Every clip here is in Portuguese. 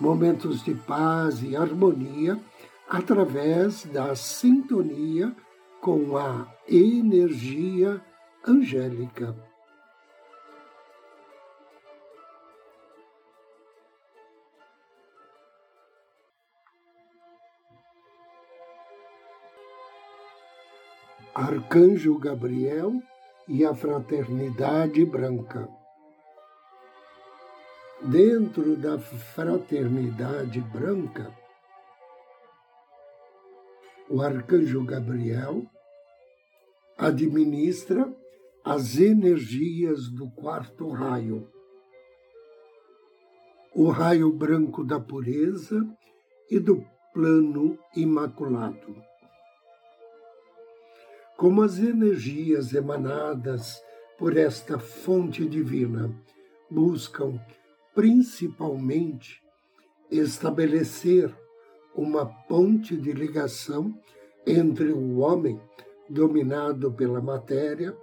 momentos de paz e harmonia através da sintonia com a energia angélica. Arcanjo Gabriel e a Fraternidade Branca dentro da fraternidade branca, o arcanjo Gabriel administra as energias do quarto raio. O raio branco da pureza e do plano imaculado. Como as energias emanadas por esta fonte divina buscam principalmente estabelecer uma ponte de ligação entre o homem dominado pela matéria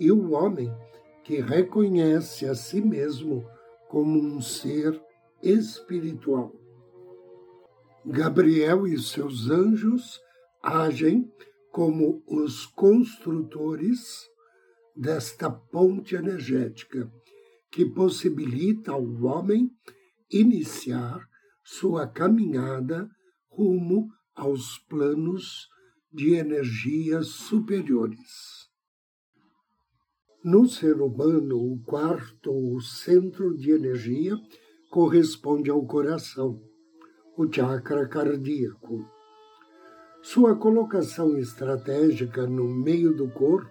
e o homem que reconhece a si mesmo como um ser espiritual. Gabriel e seus anjos agem como os construtores desta ponte energética que possibilita ao homem iniciar sua caminhada rumo aos planos de energias superiores. No ser humano, o quarto, o centro de energia, corresponde ao coração, o chakra cardíaco. Sua colocação estratégica no meio do corpo,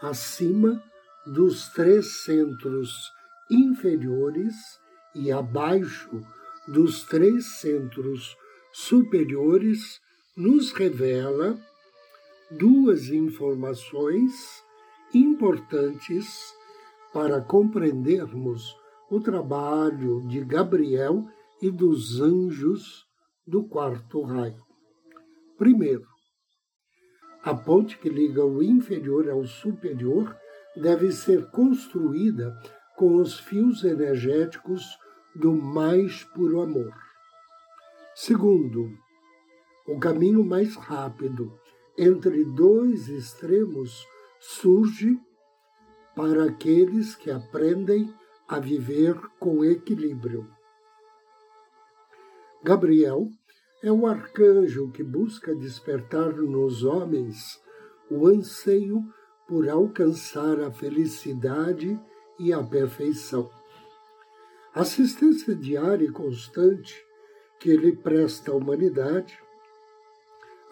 acima dos três centros inferiores e abaixo dos três centros superiores nos revela duas informações importantes para compreendermos o trabalho de Gabriel e dos anjos do quarto raio. Primeiro, a ponte que liga o inferior ao superior deve ser construída com os fios energéticos do mais puro amor. Segundo, o caminho mais rápido entre dois extremos surge para aqueles que aprendem a viver com equilíbrio. Gabriel é o arcanjo que busca despertar nos homens o anseio por alcançar a felicidade e a perfeição. A assistência diária e constante que ele presta à humanidade,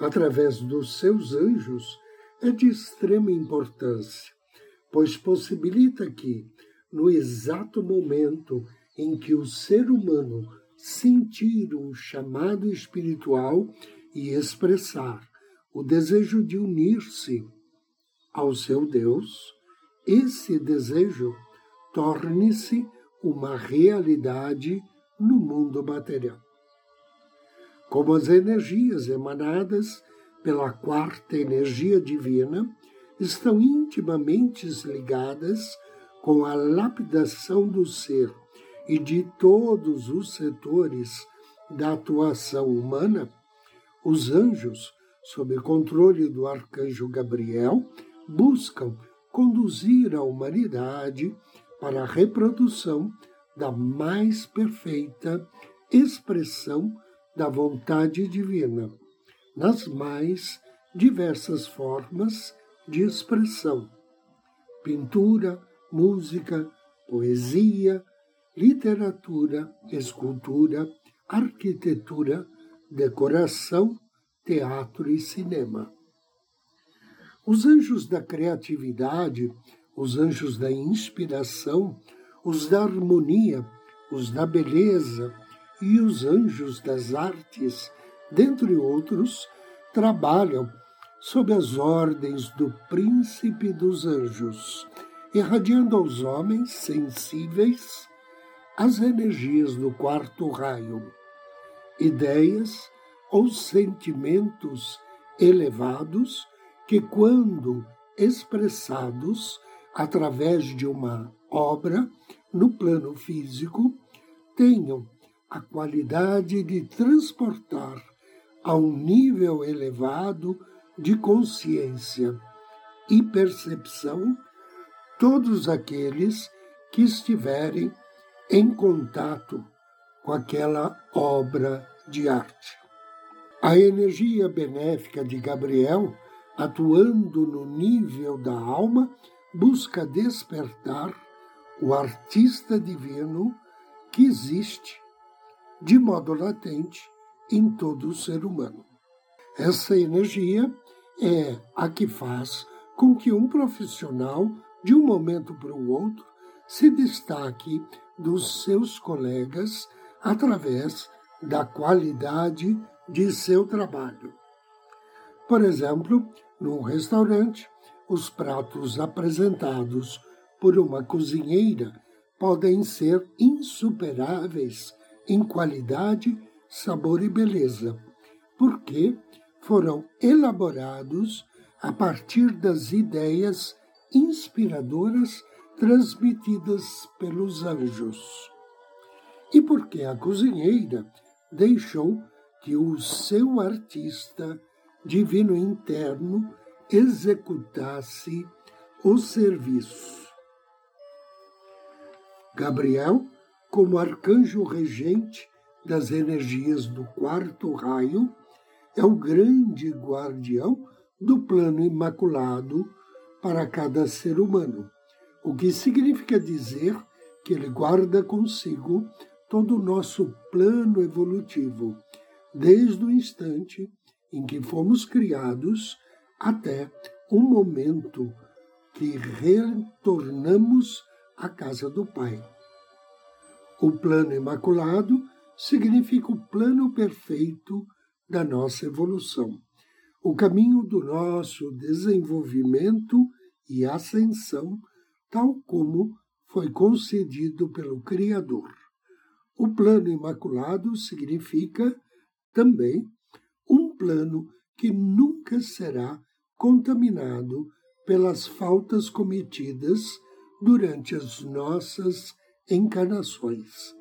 através dos seus anjos, é de extrema importância, pois possibilita que, no exato momento em que o ser humano sentir um chamado espiritual e expressar o desejo de unir-se ao seu Deus, esse desejo torne-se uma realidade no mundo material. Como as energias emanadas pela quarta energia divina estão intimamente ligadas com a lapidação do ser e de todos os setores da atuação humana, os anjos, sob controle do arcanjo Gabriel, buscam conduzir a humanidade para a reprodução da mais perfeita expressão da vontade divina, nas mais diversas formas de expressão: pintura, música, poesia, literatura, escultura, arquitetura, decoração, teatro e cinema. Os anjos da criatividade, os anjos da inspiração, os da harmonia, os da beleza e os anjos das artes dentre outros, trabalham sob as ordens do príncipe dos anjos, irradiando aos homens sensíveis as energias do quarto raio, ideias ou sentimentos elevados que, quando expressados através de uma obra no plano físico, tenham a qualidade de transportar a um nível elevado de consciência e percepção todos aqueles que estiverem em contato com aquela obra de arte. A energia benéfica de Gabriel, atuando no nível da alma, busca despertar o artista divino que existe de modo latente em todo o ser humano. Essa energia é a que faz com que um profissional, de um momento para o outro, se destaque dos seus colegas através da qualidade de seu trabalho. Por exemplo, num restaurante, os pratos apresentados por uma cozinheira podem ser insuperáveis em qualidade, sabor e beleza, porque foram elaborados a partir das ideias inspiradoras transmitidas pelos anjos. E porque a cozinheira deixou que o seu artista divino interno executasse o serviço. Gabriel, como arcanjo regente das energias do quarto raio, é o grande guardião do plano imaculado para cada ser humano, o que significa dizer que ele guarda consigo todo o nosso plano evolutivo, desde o instante em que fomos criados até o momento que retornamos à casa do Pai. O plano imaculado significa o plano perfeito da nossa evolução, o caminho do nosso desenvolvimento e ascensão, tal como foi concedido pelo Criador. O plano imaculado significa também plano que nunca será contaminado pelas faltas cometidas durante as nossas encarnações,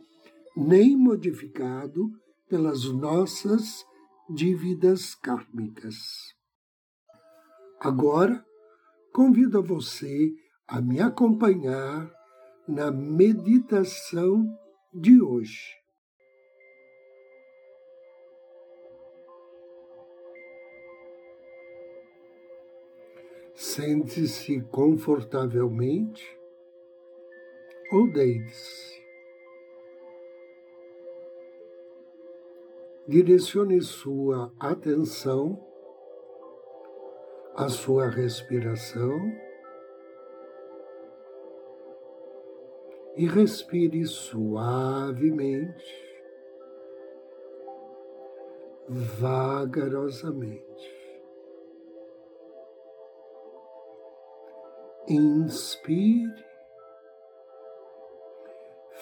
nem modificado pelas nossas dívidas kármicas. Agora, convido a você a me acompanhar na meditação de hoje. Sente-se confortavelmente ou deite-se. direcione sua atenção à sua respiração e respire suavemente, vagarosamente. Inspire,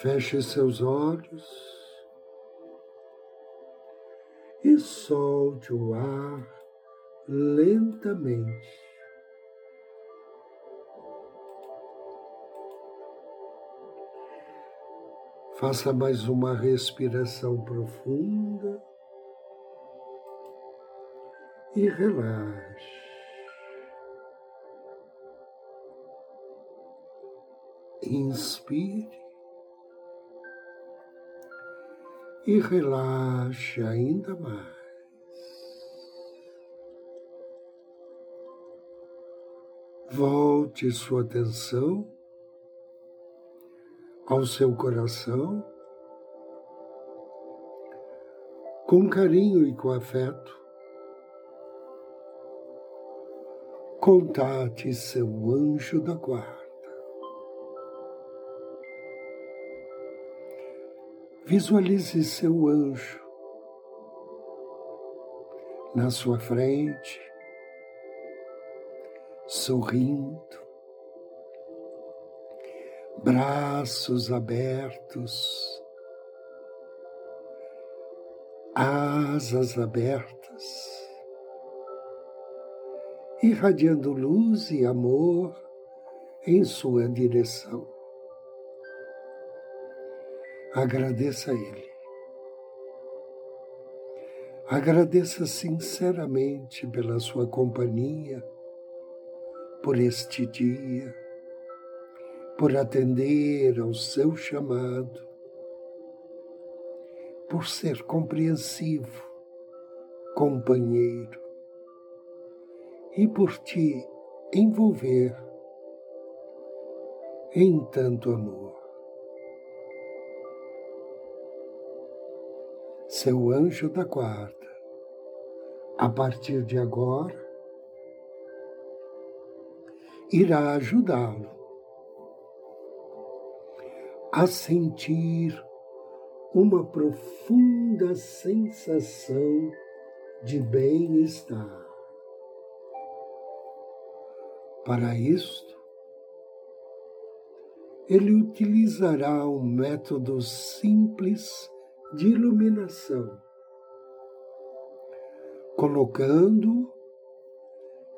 feche seus olhos e solte o ar lentamente. Faça mais uma respiração profunda e relaxe. Inspire e relaxe ainda mais. Volte sua atenção ao seu coração com carinho e com afeto. Contate seu anjo da guarda. Visualize seu anjo na sua frente, sorrindo, braços abertos, asas abertas, irradiando luz e amor em sua direção. Agradeça a Ele. Agradeça sinceramente pela sua companhia, por este dia, por atender ao seu chamado, por ser compreensivo, companheiro e por te envolver em tanto amor. Seu anjo da guarda, a partir de agora, irá ajudá-lo a sentir uma profunda sensação de bem-estar. Para isto, ele utilizará um método simples de iluminação, colocando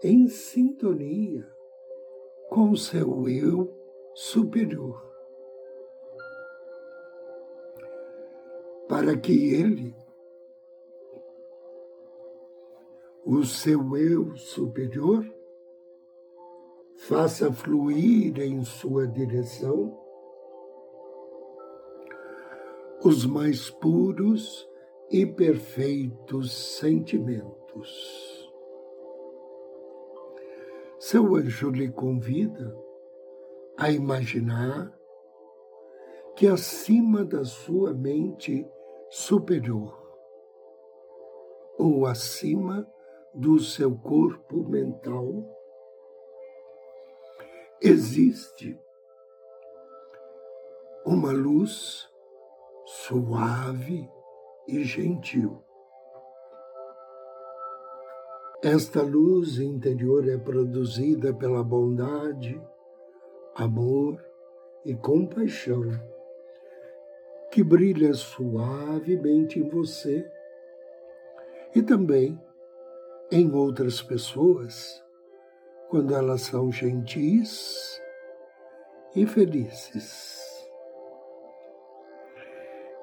em sintonia com o seu eu superior, para que ele, o seu eu superior, faça fluir em sua direção os mais puros e perfeitos sentimentos. Seu anjo lhe convida a imaginar que acima da sua mente superior, ou acima do seu corpo mental, existe uma luz suave e gentil. Esta luz interior é produzida pela bondade, amor e compaixão, que brilha suavemente em você e também em outras pessoas quando elas são gentis e felizes.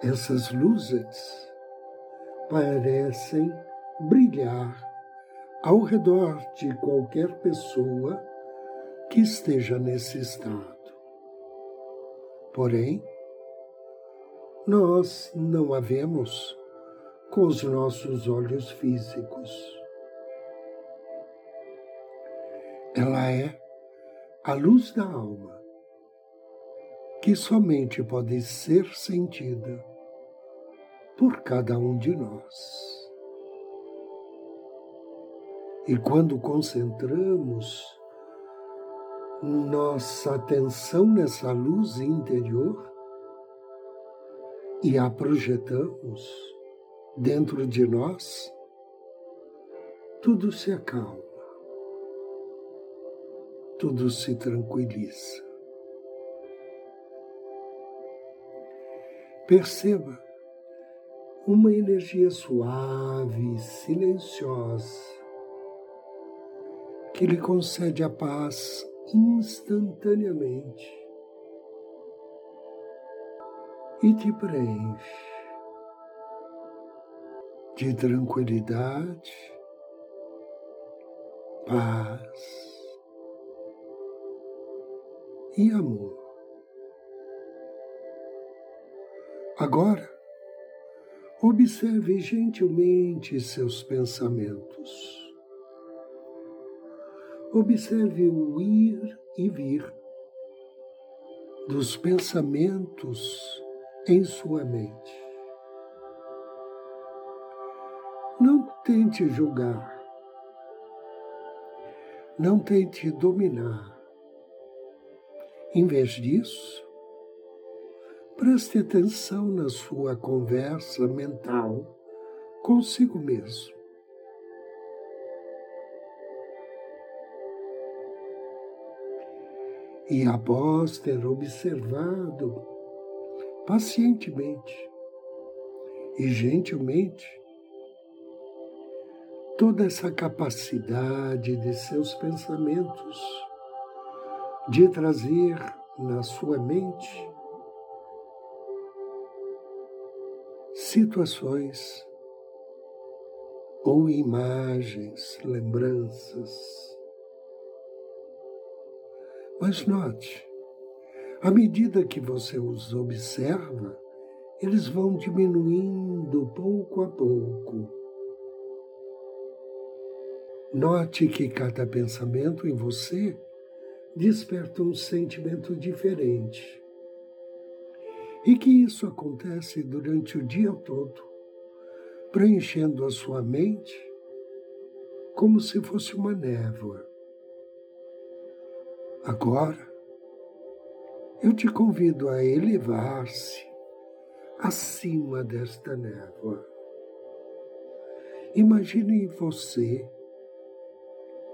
Essas luzes parecem brilhar ao redor de qualquer pessoa que esteja nesse estado. Porém, nós não a vemos com os nossos olhos físicos. Ela é a luz da alma, que somente pode ser sentida por cada um de nós. E quando concentramos nossa atenção nessa luz interior e a projetamos dentro de nós, tudo se acalma tudo se tranquiliza. Perceba uma energia suave, silenciosa, que lhe concede a paz instantaneamente e te preenche de tranquilidade, paz e amor. Agora, observe gentilmente seus pensamentos. Observe o ir e vir dos pensamentos em sua mente. Não tente julgar, não tente dominar em vez disso, Preste atenção na sua conversa mental consigo mesmo. E após ter observado pacientemente e gentilmente toda essa capacidade de seus pensamentos de trazer na sua mente situações ou imagens, lembranças. Mas note, à medida que você os observa, eles vão diminuindo pouco a pouco. Note que cada pensamento em você desperta um sentimento diferente. E que isso acontece durante o dia todo, preenchendo a sua mente como se fosse uma névoa. Agora, eu te convido a elevar-se acima desta névoa. Imagine você,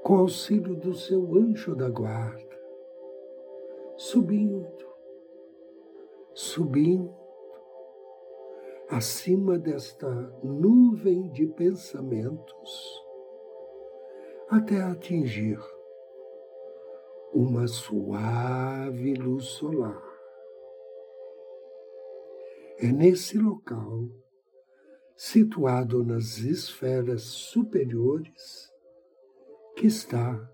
com auxílio do seu anjo da guarda, subindo, subindo, acima desta nuvem de pensamentos, até atingir uma suave luz solar. É nesse local, situado nas esferas superiores, que está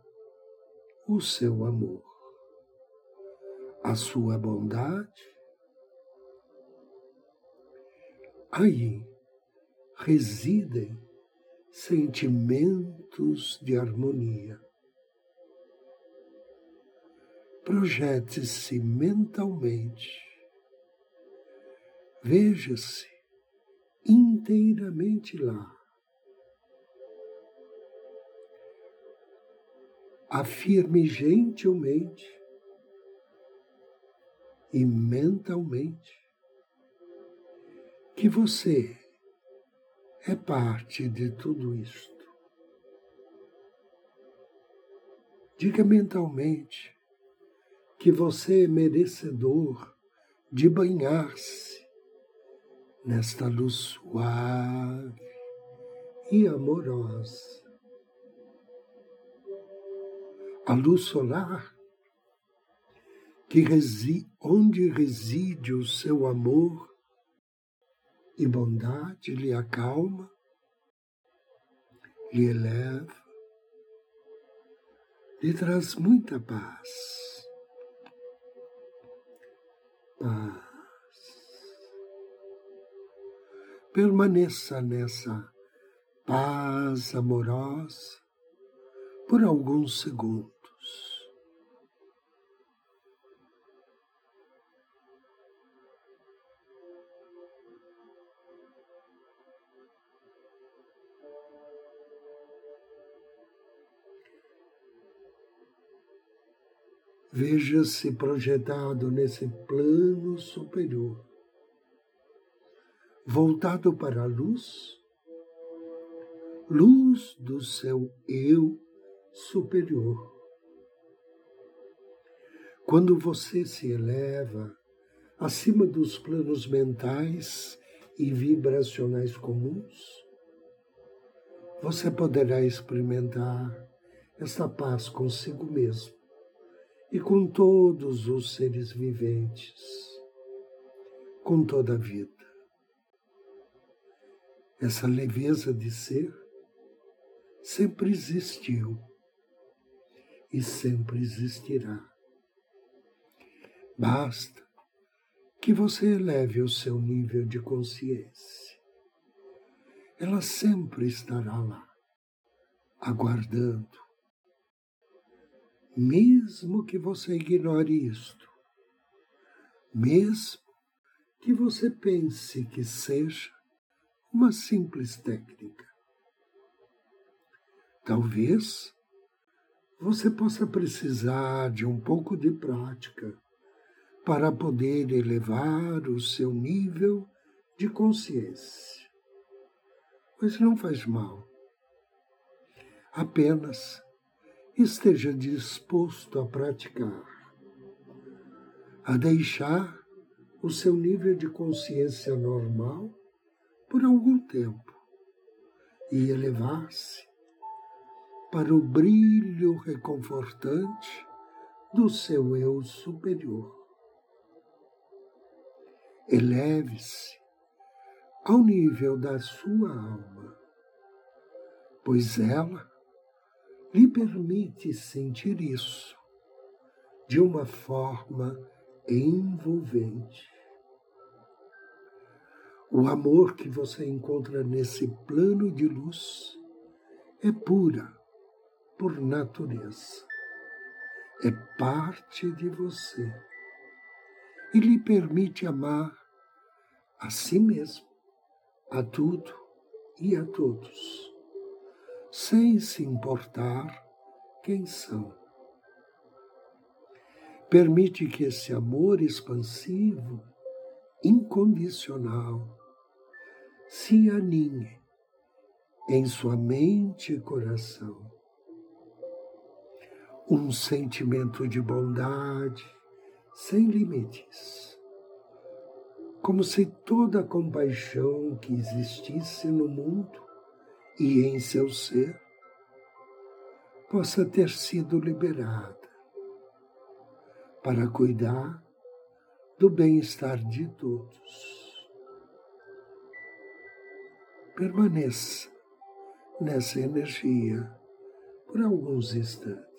o seu amor, a sua bondade. Aí residem sentimentos de harmonia. Projete-se mentalmente, veja-se inteiramente lá. Afirme gentilmente e mentalmente que você é parte de tudo isto. Diga mentalmente que você é merecedor de banhar-se nesta luz suave e amorosa. A luz solar, que reside, onde reside o seu amor e bondade, lhe acalma, lhe eleva, lhe traz muita paz paz. Permaneça nessa paz amorosa por alguns segundos. Veja-se projetado nesse plano superior, voltado para a luz, luz do seu eu superior. Quando você se eleva acima dos planos mentais e vibracionais comuns, você poderá experimentar essa paz consigo mesmo e com todos os seres viventes, com toda a vida. Essa leveza de ser sempre existiu e sempre existirá. Basta que você eleve o seu nível de consciência. Ela sempre estará lá, aguardando mesmo que você ignore isto, mesmo que você pense que seja uma simples técnica. Talvez você possa precisar de um pouco de prática para poder elevar o seu nível de consciência. Mas não faz mal. Apenas esteja disposto a praticar. a deixar o seu nível de consciência normal por algum tempo e elevar-se para o brilho reconfortante do seu eu superior. Eleve-se ao nível da sua alma, pois ela lhe permite sentir isso de uma forma envolvente. O amor que você encontra nesse plano de luz é pura por natureza. É parte de você e lhe permite amar a si mesmo, a tudo e a todos, sem se importar quem são permite que esse amor expansivo, incondicional, se aninhe em sua mente e coração. Um sentimento de bondade sem limites, como se toda a compaixão que existisse no mundo e em seu ser possa ter sido liberada para cuidar do bem-estar de todos. Permaneça nessa energia por alguns instantes.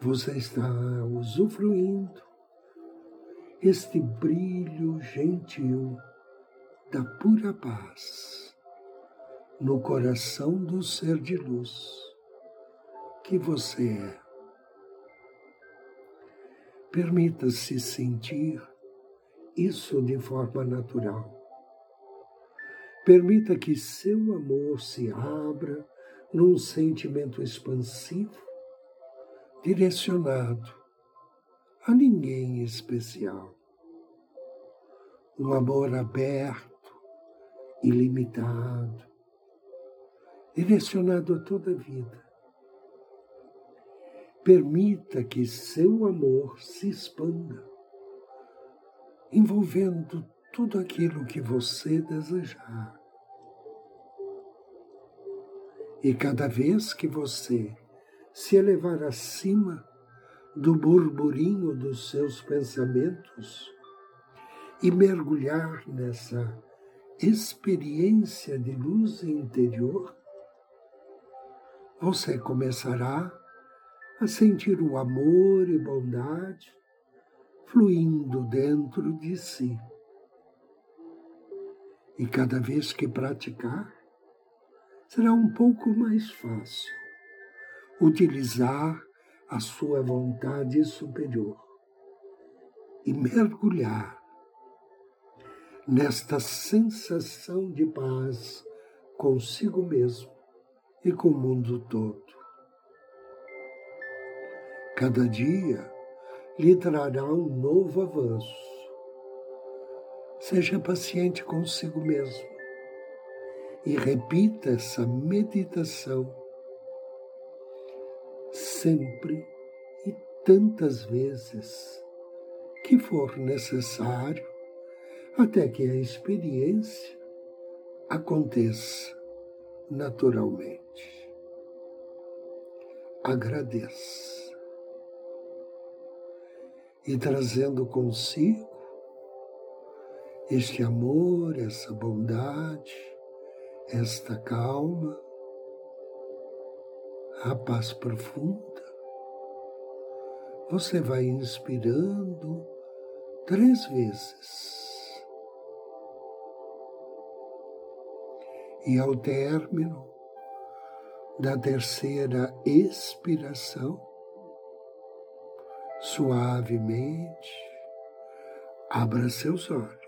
Você está usufruindo este brilho gentil da pura paz no coração do ser de luz que você é. Permita-se sentir isso de forma natural. Permita que seu amor se abra num sentimento expansivo, direcionado a ninguém especial. Um amor aberto ilimitado, direcionado a toda a vida. Permita que seu amor se expanda, envolvendo tudo aquilo que você desejar. E cada vez que você se elevar acima do burburinho dos seus pensamentos e mergulhar nessa experiência de luz interior, você começará a sentir o amor e bondade fluindo dentro de si. E cada vez que praticar, será um pouco mais fácil utilizar a sua vontade superior e mergulhar nesta sensação de paz consigo mesmo e com o mundo todo. Cada dia lhe trará um novo avanço. Seja paciente consigo mesmo e repita essa meditação sempre e tantas vezes que for necessário até que a experiência aconteça naturalmente. Agradeça. E trazendo consigo este amor, essa bondade, esta calma, a paz profunda, você vai inspirando três vezes E ao término da terceira expiração, suavemente, abra seus olhos.